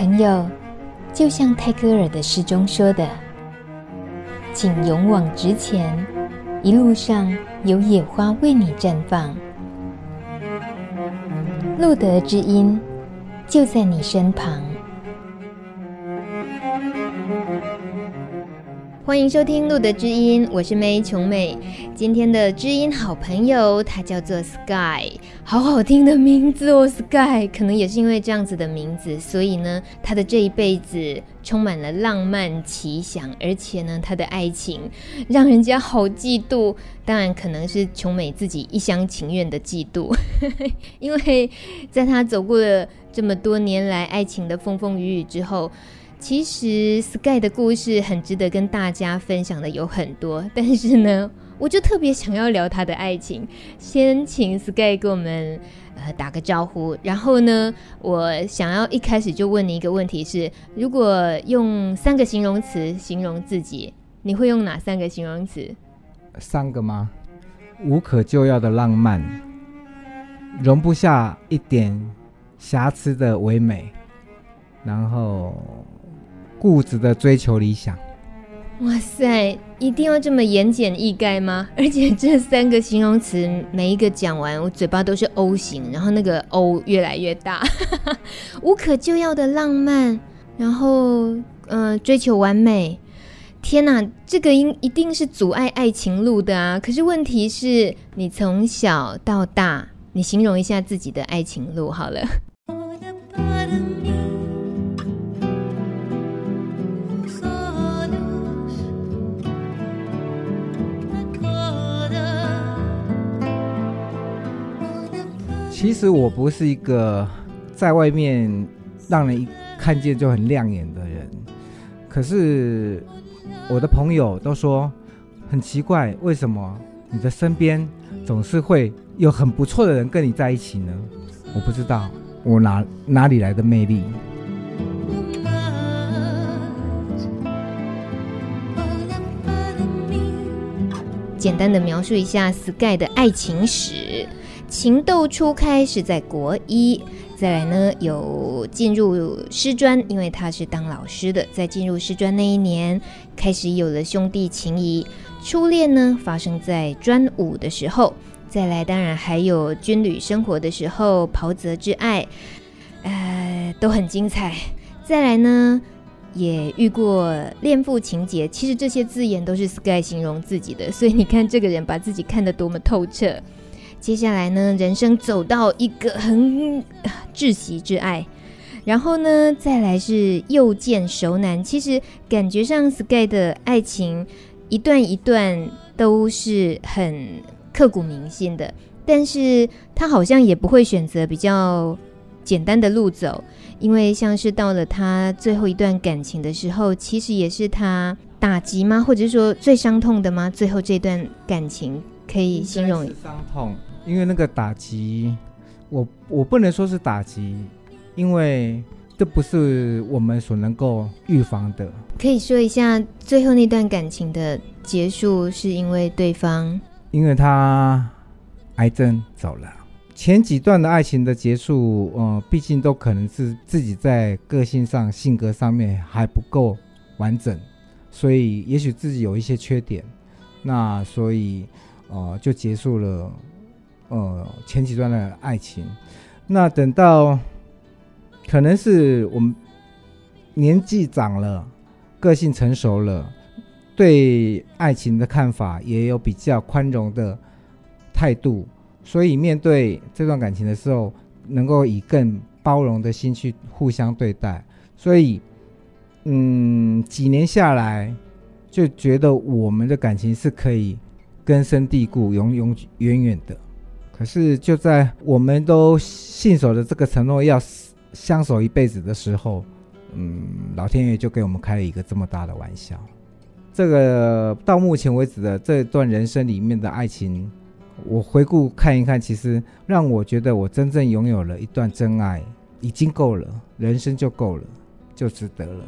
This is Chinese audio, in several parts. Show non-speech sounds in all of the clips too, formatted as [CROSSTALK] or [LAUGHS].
朋友，就像泰戈尔的诗中说的：“请勇往直前，一路上有野花为你绽放，路德之音就在你身旁。”欢迎收听《路德知音》，我是 May 琼美。今天的知音好朋友，他叫做 Sky，好好听的名字哦，Sky。可能也是因为这样子的名字，所以呢，他的这一辈子充满了浪漫奇想，而且呢，他的爱情让人家好嫉妒。当然，可能是琼美自己一厢情愿的嫉妒，[LAUGHS] 因为在他走过了这么多年来爱情的风风雨雨之后。其实 Sky 的故事很值得跟大家分享的有很多，但是呢，我就特别想要聊他的爱情。先请 Sky 跟我们呃打个招呼，然后呢，我想要一开始就问你一个问题是：如果用三个形容词形容自己，你会用哪三个形容词？三个吗？无可救药的浪漫，容不下一点瑕疵的唯美，然后。固执的追求理想，哇塞！一定要这么言简意赅吗？[LAUGHS] 而且这三个形容词每一个讲完，我嘴巴都是 O 型，然后那个 O 越来越大。[LAUGHS] 无可救药的浪漫，然后嗯、呃，追求完美。天哪，这个应一定是阻碍爱情路的啊！可是问题是你从小到大，你形容一下自己的爱情路好了。其实我不是一个在外面让人一看见就很亮眼的人，可是我的朋友都说很奇怪，为什么你的身边总是会有很不错的人跟你在一起呢？我不知道我哪哪里来的魅力。简单的描述一下 Sky 的爱情史。情窦初开是在国一，再来呢有进入师专，因为他是当老师的，在进入师专那一年开始有了兄弟情谊。初恋呢发生在专五的时候，再来当然还有军旅生活的时候，袍泽之爱，呃都很精彩。再来呢也遇过恋父情结，其实这些字眼都是 Sky 形容自己的，所以你看这个人把自己看得多么透彻。接下来呢，人生走到一个很窒息之爱，然后呢，再来是又见熟男。其实感觉上，Sky 的爱情一段一段都是很刻骨铭心的，但是他好像也不会选择比较简单的路走，因为像是到了他最后一段感情的时候，其实也是他打击吗？或者说最伤痛的吗？最后这段感情可以形容伤痛。因为那个打击，我我不能说是打击，因为这不是我们所能够预防的。可以说一下最后那段感情的结束，是因为对方，因为他癌症走了。前几段的爱情的结束，呃，毕竟都可能是自己在个性上、性格上面还不够完整，所以也许自己有一些缺点，那所以呃就结束了。呃，前几段的爱情，那等到可能是我们年纪长了，个性成熟了，对爱情的看法也有比较宽容的态度，所以面对这段感情的时候，能够以更包容的心去互相对待。所以，嗯，几年下来，就觉得我们的感情是可以根深蒂固、永永远远的。可是就在我们都信守着这个承诺，要相守一辈子的时候，嗯，老天爷就给我们开了一个这么大的玩笑。这个到目前为止的这段人生里面的爱情，我回顾看一看，其实让我觉得我真正拥有了一段真爱，已经够了，人生就够了，就值得了。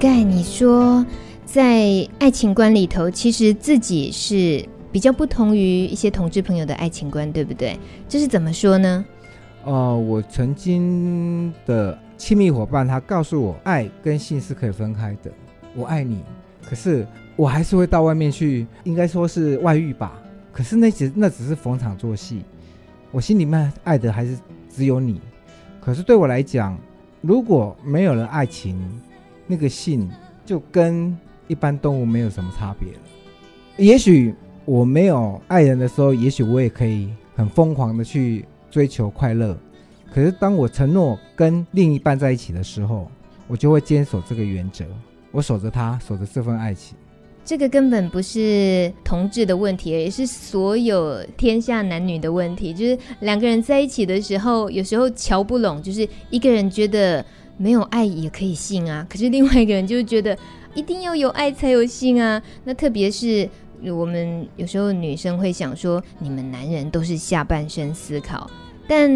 Sky，你说在爱情观里头，其实自己是比较不同于一些同志朋友的爱情观，对不对？这是怎么说呢？哦、呃，我曾经的亲密伙伴他告诉我，爱跟性是可以分开的。我爱你，可是我还是会到外面去，应该说是外遇吧。可是那只那只是逢场作戏，我心里面爱的还是只有你。可是对我来讲，如果没有了爱情，那个性就跟一般动物没有什么差别了。也许我没有爱人的时候，也许我也可以很疯狂的去追求快乐。可是当我承诺跟另一半在一起的时候，我就会坚守这个原则，我守着他，守着这份爱情。这个根本不是同志的问题，也是所有天下男女的问题。就是两个人在一起的时候，有时候瞧不拢，就是一个人觉得没有爱也可以性啊，可是另外一个人就是觉得一定要有爱才有性啊。那特别是。我们有时候女生会想说，你们男人都是下半身思考，但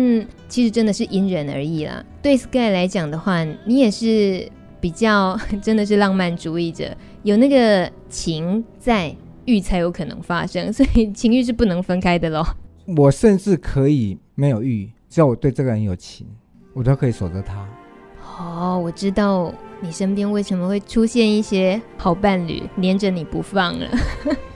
其实真的是因人而异啦。对 Sky 来讲的话，你也是比较 [LAUGHS] 真的是浪漫主义者，有那个情在，欲才有可能发生，所以情欲是不能分开的喽。我甚至可以没有欲，只要我对这个人有情，我都可以守着他。哦，我知道。你身边为什么会出现一些好伴侣黏着你不放了？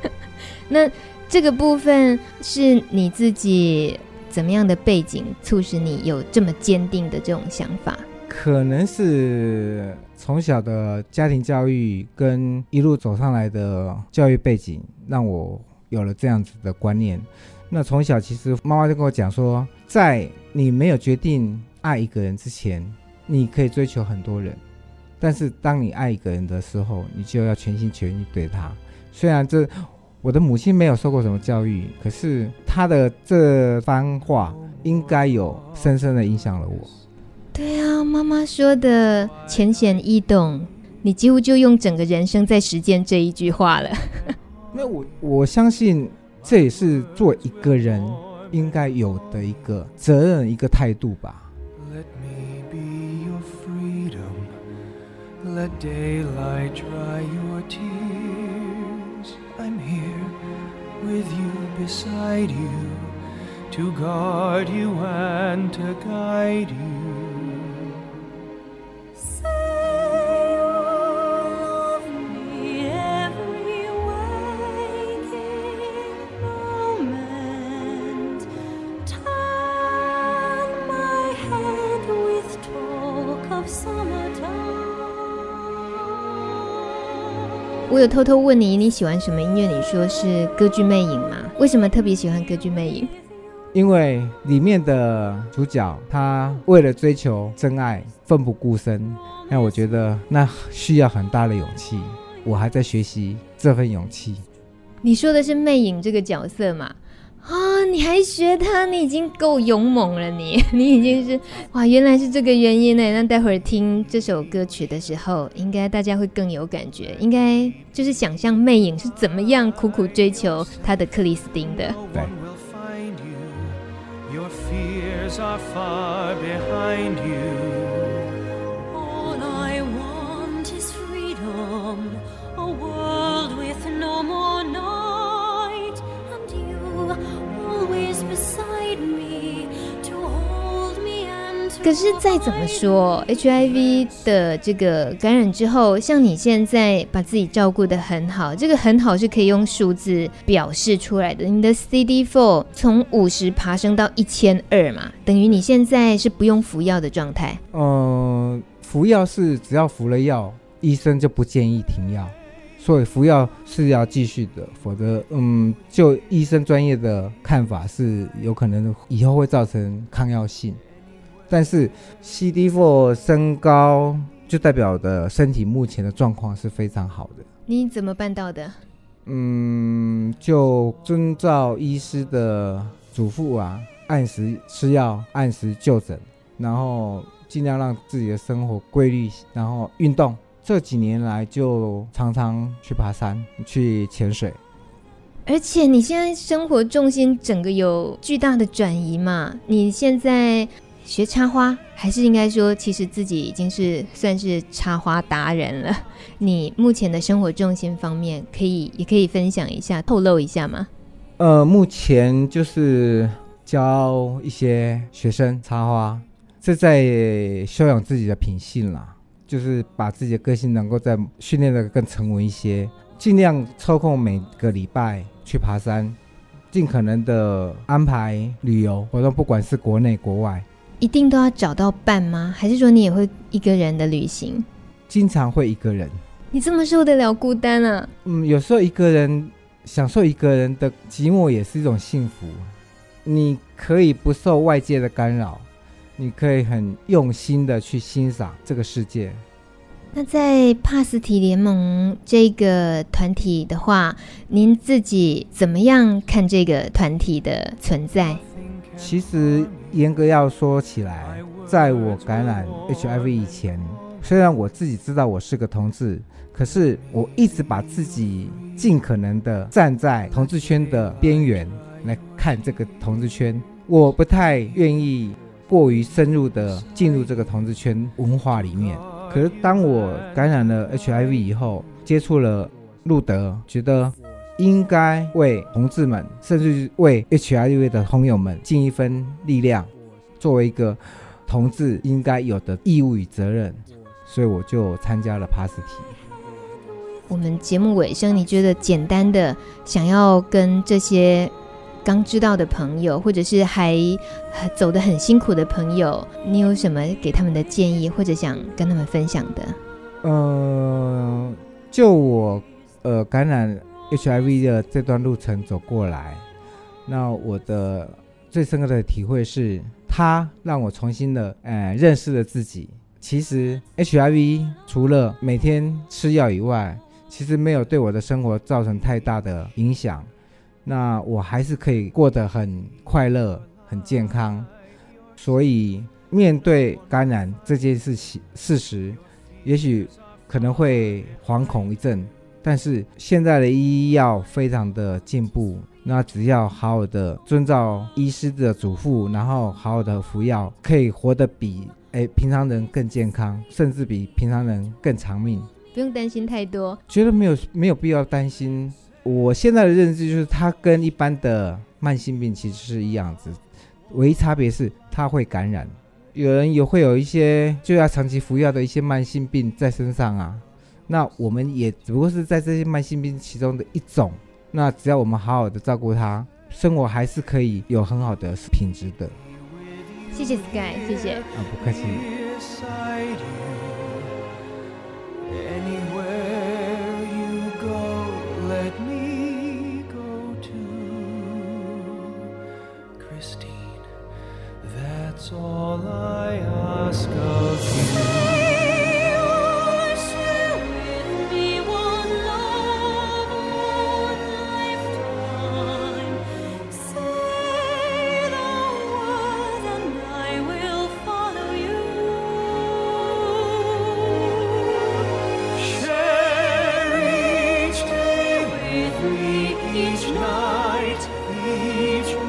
[LAUGHS] 那这个部分是你自己怎么样的背景促使你有这么坚定的这种想法？可能是从小的家庭教育跟一路走上来的教育背景，让我有了这样子的观念。那从小其实妈妈就跟我讲说，在你没有决定爱一个人之前，你可以追求很多人。但是当你爱一个人的时候，你就要全心全意对他。虽然这我的母亲没有受过什么教育，可是她的这番话应该有深深的影响了我。对啊，妈妈说的浅显易懂，你几乎就用整个人生在实践这一句话了。[LAUGHS] 那我我相信这也是做一个人应该有的一个责任，一个态度吧。Let daylight dry your tears. I'm here with you, beside you, to guard you and to guide you. 我有偷偷问你，你喜欢什么音乐？你说是歌剧魅影吗？为什么特别喜欢歌剧魅影？因为里面的主角他为了追求真爱，奋不顾身。那我觉得那需要很大的勇气，我还在学习这份勇气。你说的是魅影这个角色吗？啊、你还学他？你已经够勇猛了你，[LAUGHS] 你已经是哇！原来是这个原因呢。那待会儿听这首歌曲的时候，应该大家会更有感觉。应该就是想象魅影是怎么样苦苦追求他的克里斯汀的。对。可是再怎么说，HIV 的这个感染之后，像你现在把自己照顾得很好，这个很好是可以用数字表示出来的。你的 CD4 从五十爬升到一千二嘛，等于你现在是不用服药的状态。嗯、服药是只要服了药，医生就不建议停药，所以服药是要继续的，否则，嗯，就医生专业的看法是有可能以后会造成抗药性。但是 CD4 升高就代表的身体目前的状况是非常好的。你怎么办到的？嗯，就遵照医师的嘱咐啊，按时吃药，按时就诊，然后尽量让自己的生活规律，然后运动。这几年来就常常去爬山，去潜水。而且你现在生活重心整个有巨大的转移嘛？你现在。学插花，还是应该说，其实自己已经是算是插花达人了。你目前的生活重心方面，可以也可以分享一下，透露一下吗？呃，目前就是教一些学生插花，是在修养自己的品性啦，就是把自己的个性能够再训练的更沉稳一些，尽量抽空每个礼拜去爬山，尽可能的安排旅游活动，不管是国内国外。一定都要找到伴吗？还是说你也会一个人的旅行？经常会一个人。你这么受得了孤单啊？嗯，有时候一个人享受一个人的寂寞也是一种幸福。你可以不受外界的干扰，你可以很用心的去欣赏这个世界。那在帕斯提联盟这个团体的话，您自己怎么样看这个团体的存在？其实严格要说起来，在我感染 HIV 以前，虽然我自己知道我是个同志，可是我一直把自己尽可能的站在同志圈的边缘来看这个同志圈，我不太愿意过于深入的进入这个同志圈文化里面。可是当我感染了 HIV 以后，接触了路德，觉得。应该为同志们，甚至为 HIV 的朋友们尽一份力量，作为一个同志应该有的义务与责任，所以我就参加了帕斯提。我们节目尾声，你觉得简单的想要跟这些刚知道的朋友，或者是还走得很辛苦的朋友，你有什么给他们的建议，或者想跟他们分享的？呃，就我呃感染。HIV 的这段路程走过来，那我的最深刻的体会是，它让我重新的呃认识了自己。其实 HIV 除了每天吃药以外，其实没有对我的生活造成太大的影响。那我还是可以过得很快乐、很健康。所以面对感染这件事情事实，也许可能会惶恐一阵。但是现在的医药非常的进步，那只要好好的遵照医师的嘱咐，然后好好的服药，可以活得比诶平常人更健康，甚至比平常人更长命，不用担心太多。觉得没有没有必要担心。我现在的认知就是，它跟一般的慢性病其实是一样子，唯一差别是它会感染。有人也会有一些就要长期服药的一些慢性病在身上啊。那我们也只不过是在这些慢性病其中的一种。那只要我们好好的照顾它，生活还是可以有很好的品质的。谢谢 Sky，谢谢。啊，不客气。light each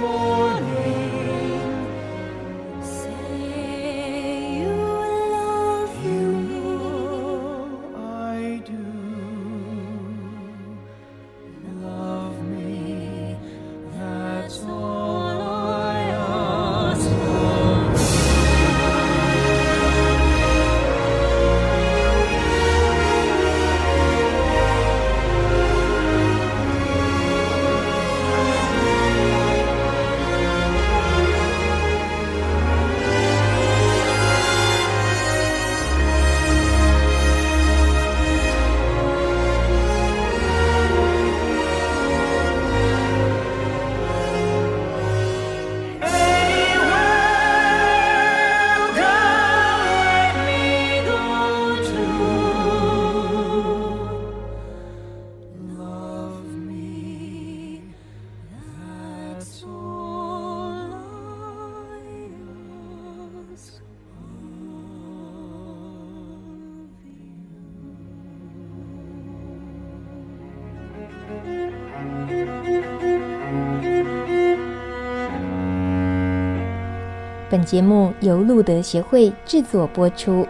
本节目由路德协会制作播出。